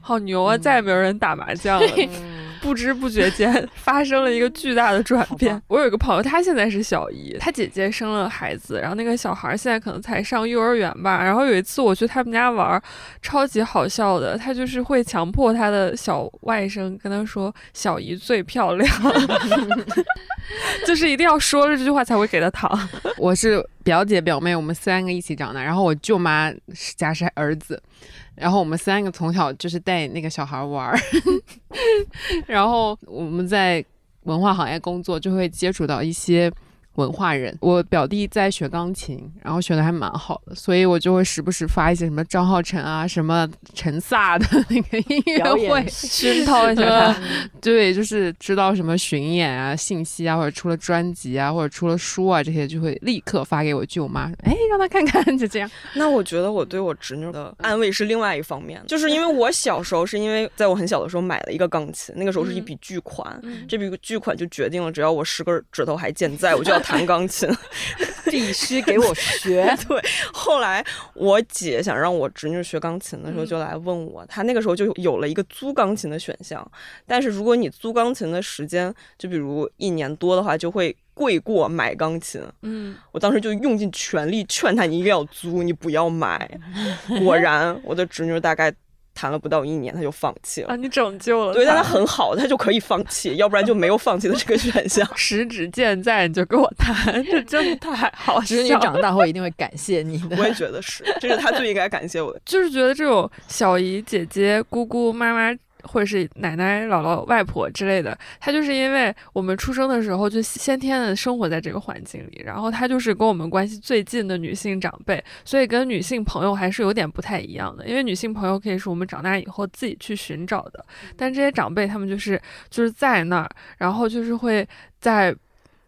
好牛啊！再也没有人打麻将了。不知不觉间 发生了一个巨大的转变。我有一个朋友，他现在是小姨，他姐姐生了孩子，然后那个小孩现在可能才上幼儿园吧。然后有一次我去他们家玩，超级好笑的，他就是会强迫他的小外甥跟他说“小姨最漂亮 ”，就是一定要说了这句话才会给他糖。我是表姐表妹，我们三个一起长大，然后我舅妈家是儿子。然后我们三个从小就是带那个小孩玩儿，然后我们在文化行业工作，就会接触到一些。文化人，我表弟在学钢琴，然后学的还蛮好的，所以我就会时不时发一些什么张浩辰啊、什么陈萨的那个音乐会，熏陶一下。对，就是知道什么巡演啊、信息啊，或者出了专辑啊，或者出了书啊，这些就会立刻发给我舅妈，哎，让他看看，就这样。那我觉得我对我侄女的安慰是另外一方面，就是因为我小时候是因为在我很小的时候买了一个钢琴，那个时候是一笔巨款，这笔巨款就决定了只要我十根指头还健在，我就要。弹钢琴，必须给我学。对，后来我姐想让我侄女学钢琴的时候，就来问我。她那个时候就有了一个租钢琴的选项，但是如果你租钢琴的时间，就比如一年多的话，就会贵过买钢琴。嗯，我当时就用尽全力劝她，你一定要租，你不要买。果然，我的侄女大概。弹了不到一年，他就放弃了。啊，你拯救了。对，但他很好，他就可以放弃，要不然就没有放弃的这个选项。十指健在，你就跟我谈，这真的太好。其实你长大后一定会感谢你的。我也觉得是，这是他最应该感谢我的。就是觉得这种小姨、姐姐、姑姑、妈妈。或者是奶奶、姥姥、外婆之类的，他就是因为我们出生的时候就先天的生活在这个环境里，然后他就是跟我们关系最近的女性长辈，所以跟女性朋友还是有点不太一样的。因为女性朋友可以是我们长大以后自己去寻找的，但这些长辈他们就是就是在那儿，然后就是会在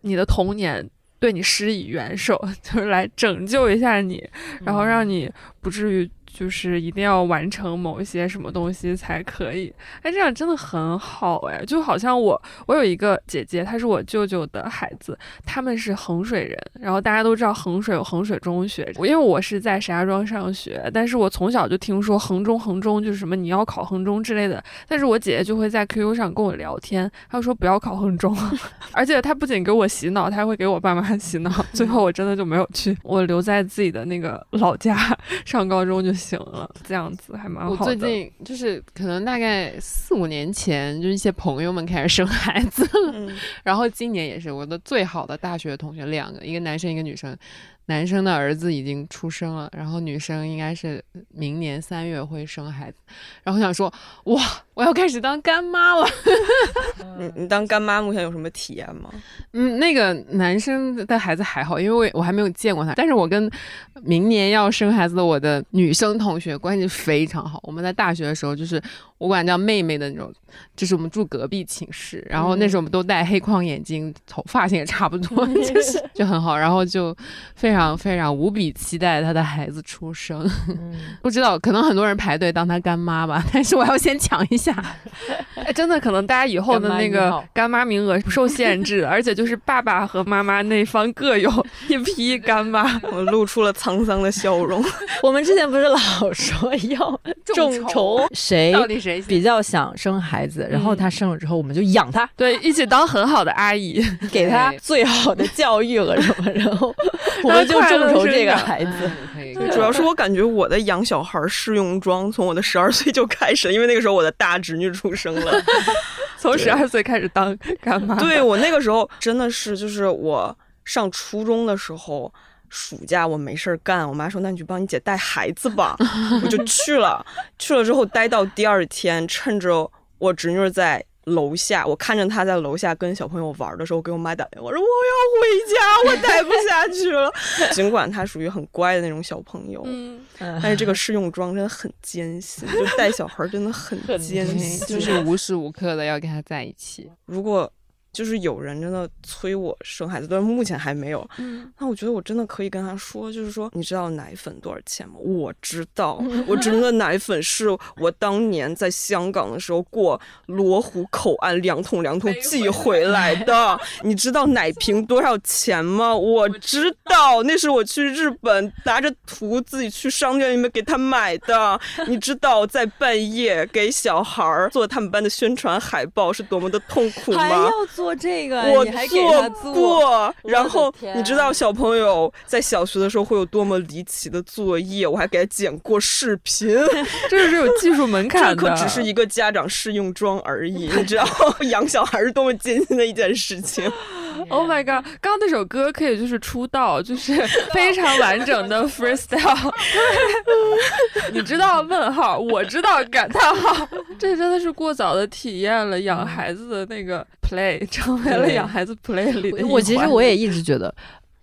你的童年对你施以援手，就是来拯救一下你，然后让你不至于。就是一定要完成某一些什么东西才可以，哎，这样真的很好哎，就好像我我有一个姐姐，她是我舅舅的孩子，他们是衡水人，然后大家都知道衡水有衡水中学，因为我是在石家庄上学，但是我从小就听说衡中衡中就是什么你要考衡中之类的，但是我姐姐就会在 QQ 上跟我聊天，她说不要考衡中，而且她不仅给我洗脑，她还会给我爸妈洗脑，最后我真的就没有去，我留在自己的那个老家 上高中就。行了，这样子还蛮好的。我最近就是可能大概四五年前，就是一些朋友们开始生孩子了，然后今年也是我的最好的大学同学两个，一个男生一个女生。男生的儿子已经出生了，然后女生应该是明年三月会生孩子，然后想说哇，我要开始当干妈了。你你当干妈目前有什么体验吗？嗯，那个男生的孩子还好，因为我我还没有见过他，但是我跟明年要生孩子的我的女生同学关系非常好。我们在大学的时候就是我管叫妹妹的那种，就是我们住隔壁寝室，然后那时候我们都戴黑框眼镜，头发型也差不多，就是就很好，然后就非常。非常非常无比期待他的孩子出生，不知道可能很多人排队当他干妈吧，但是我要先抢一下。哎，真的可能大家以后的那个干妈名额不受限制，而且就是爸爸和妈妈那方各有一批干妈。我露出了沧桑的笑容。我们之前不是老说要众筹，谁到底谁比较想生孩子，然后他生了之后我们就养他，对，一起当很好的阿姨，给他最好的教育了什么，然后我们。就众筹这个孩子，主要是我感觉我的养小孩试用装从我的十二岁就开始了，因为那个时候我的大侄女出生了，从十二岁开始当干妈。对我那个时候真的是，就是我上初中的时候，暑假我没事儿干，我妈说那你去帮你姐带孩子吧，我就去了。去了之后待到第二天，趁着我侄女在。楼下，我看着他在楼下跟小朋友玩的时候，给我妈打电话，我说我要回家，我待不下去了。尽管他属于很乖的那种小朋友，但是这个试用装真的很艰辛，就带小孩真的很艰辛，就是无时无刻的要跟他在一起。如果就是有人真的催我生孩子，但是目前还没有。嗯，那我觉得我真的可以跟他说，就是说，你知道奶粉多少钱吗？我知道，我真的奶粉是我当年在香港的时候过罗湖口岸两桶两桶寄回来的。你知道奶瓶多少钱吗？我知道，那是我去日本拿着图自己去商店里面给他买的。你知道，在半夜给小孩做他们班的宣传海报是多么的痛苦吗？做这个，我做过。然后你知道小朋友在小学的时候会有多么离奇的作业，我还给他剪过视频。这是有技术门槛的，这可只是一个家长试用装而已。你知道 养小孩是多么艰辛的一件事情。Oh my god！刚刚那首歌可以就是出道，就是非常完整的 freestyle。你知道问号，我知道感叹号。这真的是过早的体验了养孩子的那个 play，成为了养孩子 play 里的。我其实我也一直觉得，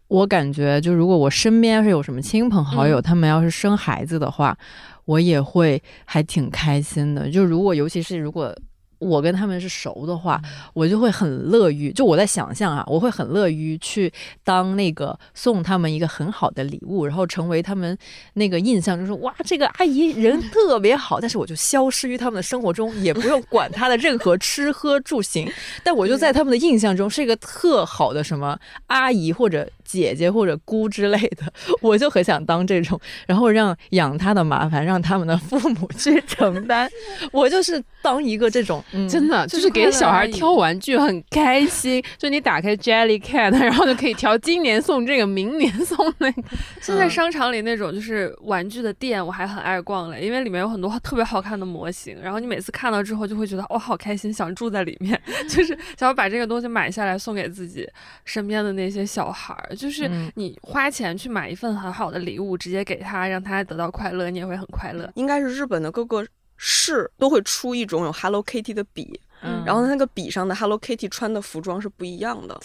我感觉就如果我身边要是有什么亲朋好友，他们要是生孩子的话，我也会还挺开心的。就如果尤其是如果。我跟他们是熟的话，我就会很乐于，就我在想象啊，我会很乐于去当那个送他们一个很好的礼物，然后成为他们那个印象，就是哇，这个阿姨人特别好，但是我就消失于他们的生活中，也不用管她的任何吃喝住行，但我就在他们的印象中是一个特好的什么阿姨或者。姐姐或者姑之类的，我就很想当这种，然后让养他的麻烦让他们的父母去承担。我就是当一个这种，真的就是给小孩挑玩具很开心。就你打开 Jelly Cat，然后就可以挑今年送这个，明年送那个。现在商场里那种就是玩具的店，我还很爱逛嘞，因为里面有很多特别好看的模型。然后你每次看到之后就会觉得哇，好开心，想住在里面，就是想要把这个东西买下来送给自己身边的那些小孩。就是你花钱去买一份很好的礼物，直接给他，让他得到快乐，你也会很快乐。应该是日本的各个市都会出一种有 Hello Kitty 的笔，然后那个笔上的 Hello Kitty 穿的服装是不一样的。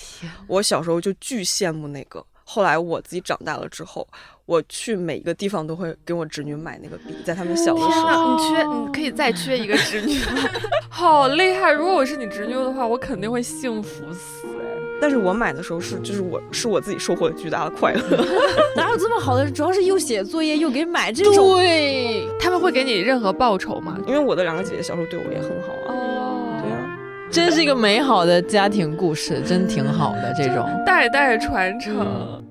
我小时候就巨羡慕那个，后来我自己长大了之后，我去每一个地方都会给我侄女买那个笔，在他们小的时候。你缺，你可以再缺一个侄女，好厉害！如果我是你侄女的话，我肯定会幸福死。但是我买的时候是，就是我是我自己收获了巨大的快乐。哪有这么好的？主要是又写作业又给买这种。对，他们会给你任何报酬吗？因为我的两个姐姐小时候对我也很好啊。哦，对啊，真是一个美好的家庭故事，真挺好的这种代代传承。我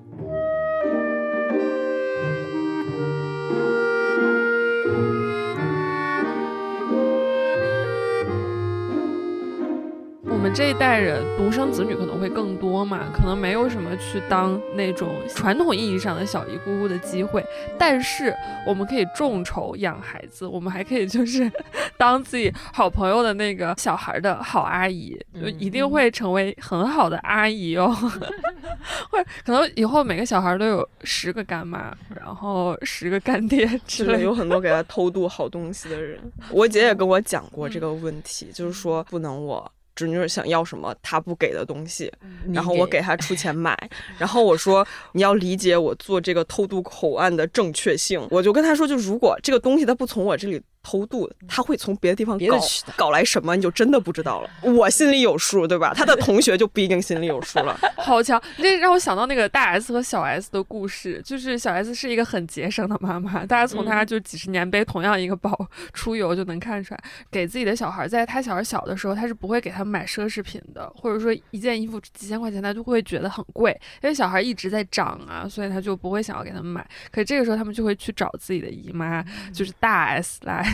们这一代人独生子女可能会更多嘛，可能没有什么去当那种传统意义上的小姨姑姑的机会，但是我们可以众筹养孩子，我们还可以就是 当自己好朋友的那个小孩的好阿姨，就一定会成为很好的阿姨哦。或者可能以后每个小孩都有十个干妈，然后十个干爹 之类，有很多给他偷渡好东西的人。我姐也跟我讲过这个问题，就是说不能我。侄女想要什么，他不给的东西，然后我给他出钱买，然后我说你要理解我做这个偷渡口岸的正确性，我就跟他说，就如果这个东西他不从我这里。偷渡，他会从别的地方搞搞来什么，你就真的不知道了。我心里有数，对吧？他的同学就不一定心里有数了。好强，这让我想到那个大 S 和小 S 的故事，就是小 S 是一个很节省的妈妈，大家从她就几十年背同样一个包出游就能看出来，给自己的小孩，在他小孩小的时候，他是不会给他买奢侈品的，或者说一件衣服几千块钱，他就会觉得很贵，因为小孩一直在长啊，所以他就不会想要给他们买。可这个时候，他们就会去找自己的姨妈，就是大 S 来。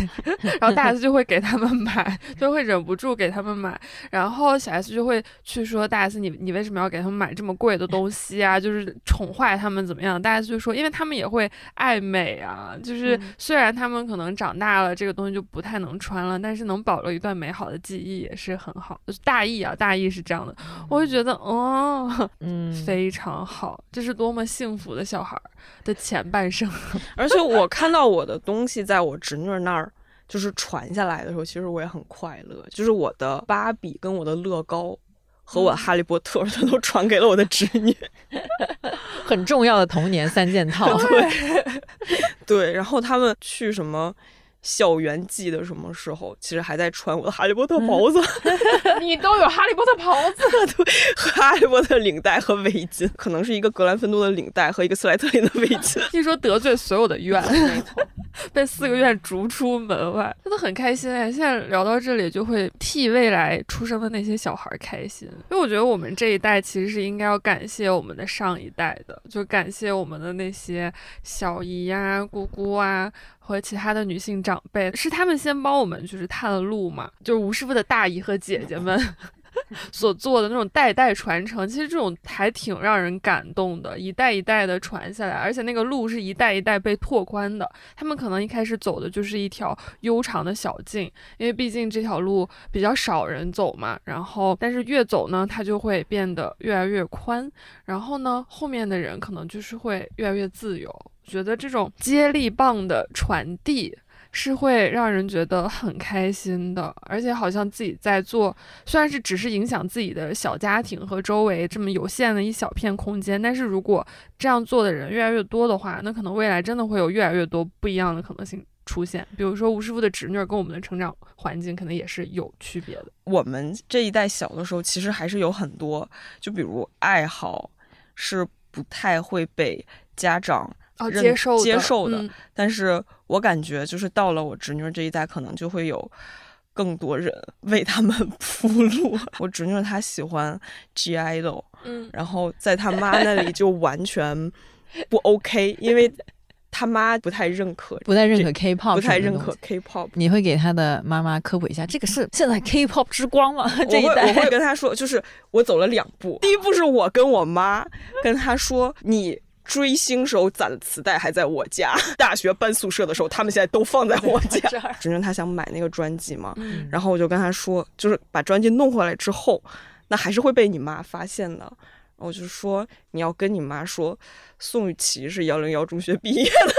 然后大 S 就会给他们买，就会忍不住给他们买。然后小 S 就会去说大 S，你你为什么要给他们买这么贵的东西啊？就是宠坏他们怎么样？大 S 就说，因为他们也会爱美啊。就是虽然他们可能长大了，这个东西就不太能穿了，但是能保留一段美好的记忆也是很好。大意啊，大意是这样的。我就觉得，哦，嗯，非常好，这是多么幸福的小孩的前半生。而且我看到我的东西在我侄女那儿。就是传下来的时候，其实我也很快乐。就是我的芭比跟我的乐高和我哈利波特，他都传给了我的侄女，很重要的童年三件套。对，对。然后他们去什么？校园季的什么时候？其实还在穿我的哈利波特袍子。你都有哈利波特袍子，对，哈利波特领带和围巾，可能是一个格兰芬多的领带和一个斯莱特林的围巾。听说得罪所有的院，被四个院逐出门外，真的很开心哎！现在聊到这里，就会替未来出生的那些小孩开心，因为我觉得我们这一代其实是应该要感谢我们的上一代的，就感谢我们的那些小姨呀、姑姑啊。和其他的女性长辈，是他们先帮我们就是探路嘛，就是吴师傅的大姨和姐姐们 所做的那种代代传承，其实这种还挺让人感动的，一代一代的传下来，而且那个路是一代一代被拓宽的。他们可能一开始走的就是一条悠长的小径，因为毕竟这条路比较少人走嘛。然后，但是越走呢，它就会变得越来越宽。然后呢，后面的人可能就是会越来越自由。觉得这种接力棒的传递是会让人觉得很开心的，而且好像自己在做，虽然是只是影响自己的小家庭和周围这么有限的一小片空间，但是如果这样做的人越来越多的话，那可能未来真的会有越来越多不一样的可能性出现。比如说吴师傅的侄女跟我们的成长环境可能也是有区别的。我们这一代小的时候，其实还是有很多，就比如爱好是不太会被家长。哦，接受接受的，但是我感觉就是到了我侄女这一代，可能就会有更多人 为他们铺路。我侄女她喜欢 G idol，嗯，然后在她妈那里就完全不 OK，因为他妈不太认可，不太认可 K-pop，不太认可 K-pop。你会给他的妈妈科普一下，这个是现在 K-pop 之光吗？这一代我会跟他说，就是我走了两步，第一步是我跟我妈跟他说你。追星时候攒的磁带还在我家，大学搬宿舍的时候，他们现在都放在我家。真正他想买那个专辑嘛，然后我就跟他说，就是把专辑弄回来之后，那还是会被你妈发现的。我就说你要跟你妈说，宋雨琦是幺零幺中学毕业的，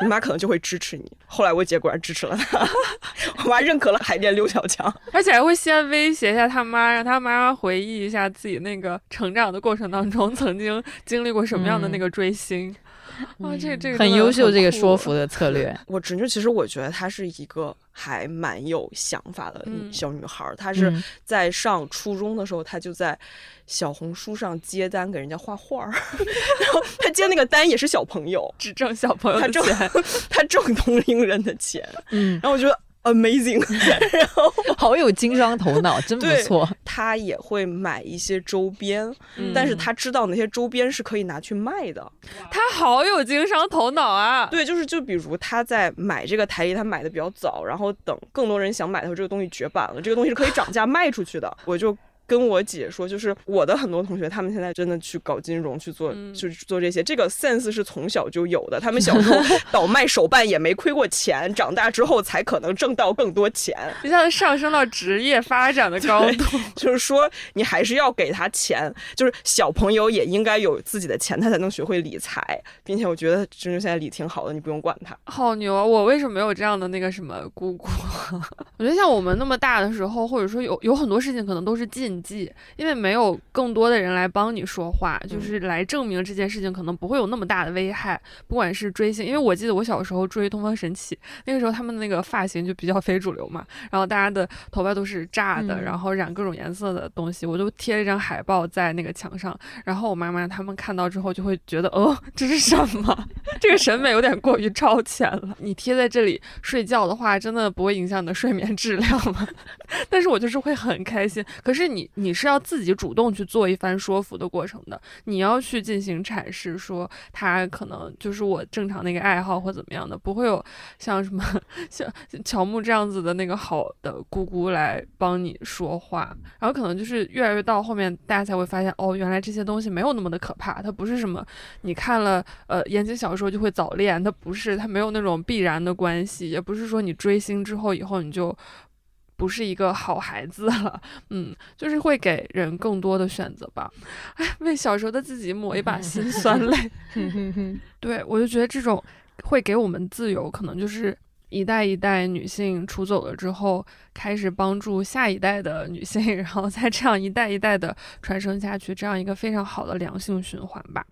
你妈可能就会支持你。后来我姐果然支持了她，我妈认可了海淀刘小强，而且还会先威胁一下他妈，让他妈回忆一下自己那个成长的过程当中曾经经历过什么样的那个追星。哇，这这个很优秀，这个说服的策 略。我侄女其实我觉得她是一个还蛮有想法的小女孩，她是在上初中的时候，她就在小红书上接单给人家画画儿，然后她接那个单也是小朋友，只挣小朋友的钱，她挣同龄人的钱，嗯，然后我觉得。Amazing，然后好有经商头脑，真不错。他也会买一些周边，但是他知道那些周边是可以拿去卖的。他好有经商头脑啊！对，就是就比如他在买这个台历，他买的比较早，然后等更多人想买的时候，这个东西绝版了，这个东西是可以涨价卖出去的。我就。跟我姐说，就是我的很多同学，他们现在真的去搞金融，去做，就是做这些。这个 sense 是从小就有的。他们小时候倒卖手办也没亏过钱，长大之后才可能挣到更多钱，一下子上升到职业发展的高度。就是说，你还是要给他钱，就是小朋友也应该有自己的钱，他才能学会理财，并且我觉得真真现在理挺好的，你不用管他。好牛啊！我为什么没有这样的那个什么姑姑？我觉得像我们那么大的时候，或者说有有很多事情可能都是进。记，因为没有更多的人来帮你说话，就是来证明这件事情可能不会有那么大的危害。不管是追星，因为我记得我小时候追东方神起，那个时候他们的那个发型就比较非主流嘛，然后大家的头发都是炸的，然后染各种颜色的东西，我就贴了一张海报在那个墙上，然后我妈妈他们看到之后就会觉得，哦，这是什么？这个审美有点过于超前了。你贴在这里睡觉的话，真的不会影响你的睡眠质量吗？但是我就是会很开心。可是你。你是要自己主动去做一番说服的过程的，你要去进行阐释，说他可能就是我正常的一个爱好或怎么样的，不会有像什么像乔木这样子的那个好的姑姑来帮你说话，然后可能就是越来越到后面，大家才会发现，哦，原来这些东西没有那么的可怕，它不是什么你看了呃言情小说就会早恋，它不是，它没有那种必然的关系，也不是说你追星之后以后你就。不是一个好孩子了，嗯，就是会给人更多的选择吧。哎，为小时候的自己抹一把辛酸泪。对，我就觉得这种会给我们自由，可能就是一代一代女性出走了之后，开始帮助下一代的女性，然后再这样一代一代的传承下去，这样一个非常好的良性循环吧。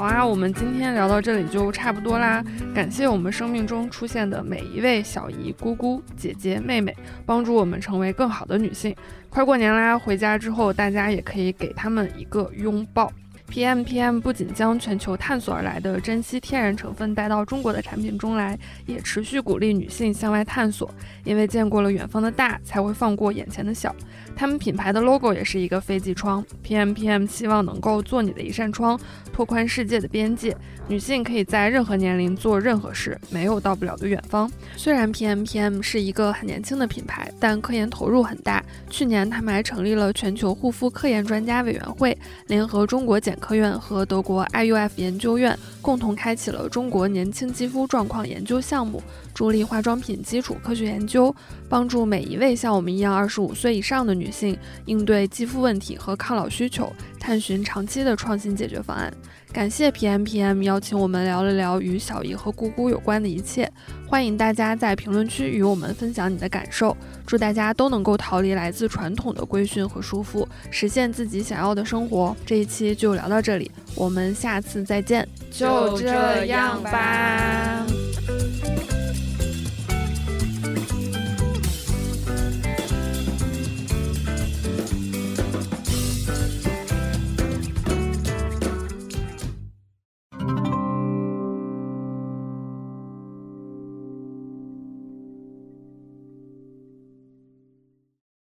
好啊，我们今天聊到这里就差不多啦。感谢我们生命中出现的每一位小姨、姑姑、姐姐、妹妹，帮助我们成为更好的女性。快过年啦，回家之后大家也可以给他们一个拥抱。PM PM 不仅将全球探索而来的珍稀天然成分带到中国的产品中来，也持续鼓励女性向外探索，因为见过了远方的大，才会放过眼前的小。他们品牌的 logo 也是一个飞机窗，PM PM 希望能够做你的一扇窗，拓宽世界的边界。女性可以在任何年龄做任何事，没有到不了的远方。虽然 PM PM 是一个很年轻的品牌，但科研投入很大。去年他们还成立了全球护肤科研专家委员会，联合中国检科院和德国 IUF 研究院，共同开启了中国年轻肌肤状况研究项目。助力化妆品基础科学研究，帮助每一位像我们一样二十五岁以上的女性应对肌肤问题和抗老需求，探寻长期的创新解决方案。感谢 PM PM 邀请我们聊了聊与小姨和姑姑有关的一切，欢迎大家在评论区与我们分享你的感受。祝大家都能够逃离来自传统的规训和束缚，实现自己想要的生活。这一期就聊到这里，我们下次再见，就这样吧。